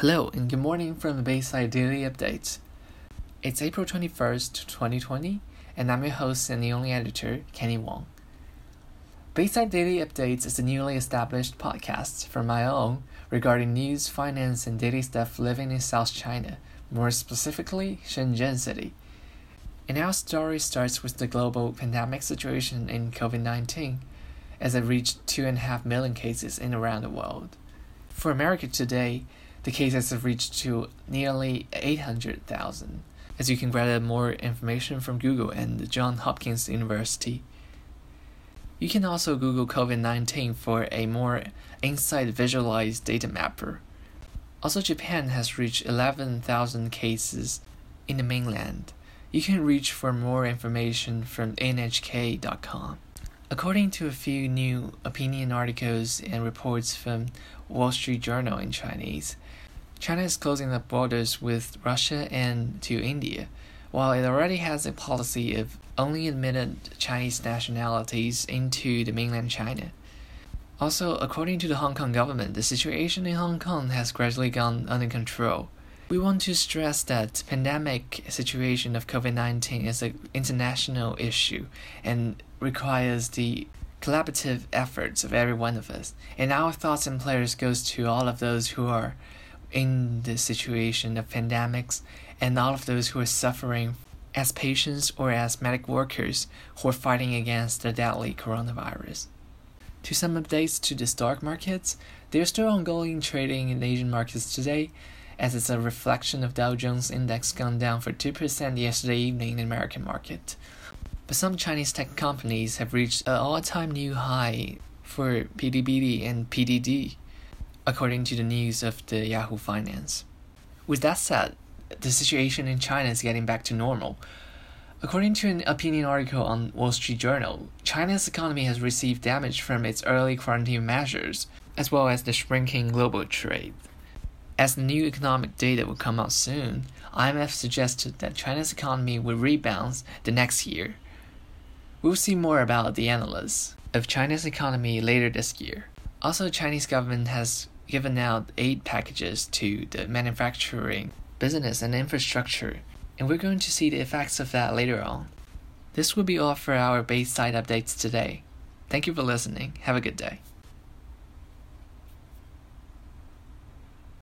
Hello and good morning from the Bayside Daily Update. It's April 21st, 2020, and I'm your host and the only editor, Kenny Wong. Bayside Daily Updates is a newly established podcast from my own regarding news, finance, and daily stuff living in South China, more specifically, Shenzhen City. And our story starts with the global pandemic situation in COVID 19, as it reached 2.5 million cases in around the world. For America today, the cases have reached to nearly 800,000, as you can gather more information from Google and Johns Hopkins University. You can also Google COVID 19 for a more inside visualized data mapper. Also, Japan has reached 11,000 cases in the mainland. You can reach for more information from nhk.com. According to a few new opinion articles and reports from Wall Street Journal in Chinese, China is closing the borders with Russia and to India, while it already has a policy of only admitting Chinese nationalities into the mainland China. Also, according to the Hong Kong government, the situation in Hong Kong has gradually gone under control. We want to stress that pandemic situation of COVID-19 is an international issue and requires the collaborative efforts of every one of us. And our thoughts and prayers goes to all of those who are in the situation of pandemics and all of those who are suffering as patients or as medical workers who are fighting against the deadly coronavirus. To some updates to the stock markets, there's still ongoing trading in Asian markets today, as it's a reflection of Dow Jones Index gone down for 2% yesterday evening in the American market. But some Chinese tech companies have reached an all-time new high for Bilibili and PDD according to the news of the Yahoo Finance. With that said, the situation in China is getting back to normal. According to an opinion article on Wall Street Journal, China's economy has received damage from its early quarantine measures, as well as the shrinking global trade. As the new economic data will come out soon, IMF suggested that China's economy will rebound the next year. We'll see more about the analysts of China's economy later this year. Also, Chinese government has given out aid packages to the manufacturing business and infrastructure, and we're going to see the effects of that later on. This will be all for our Bayside updates today. Thank you for listening. Have a good day.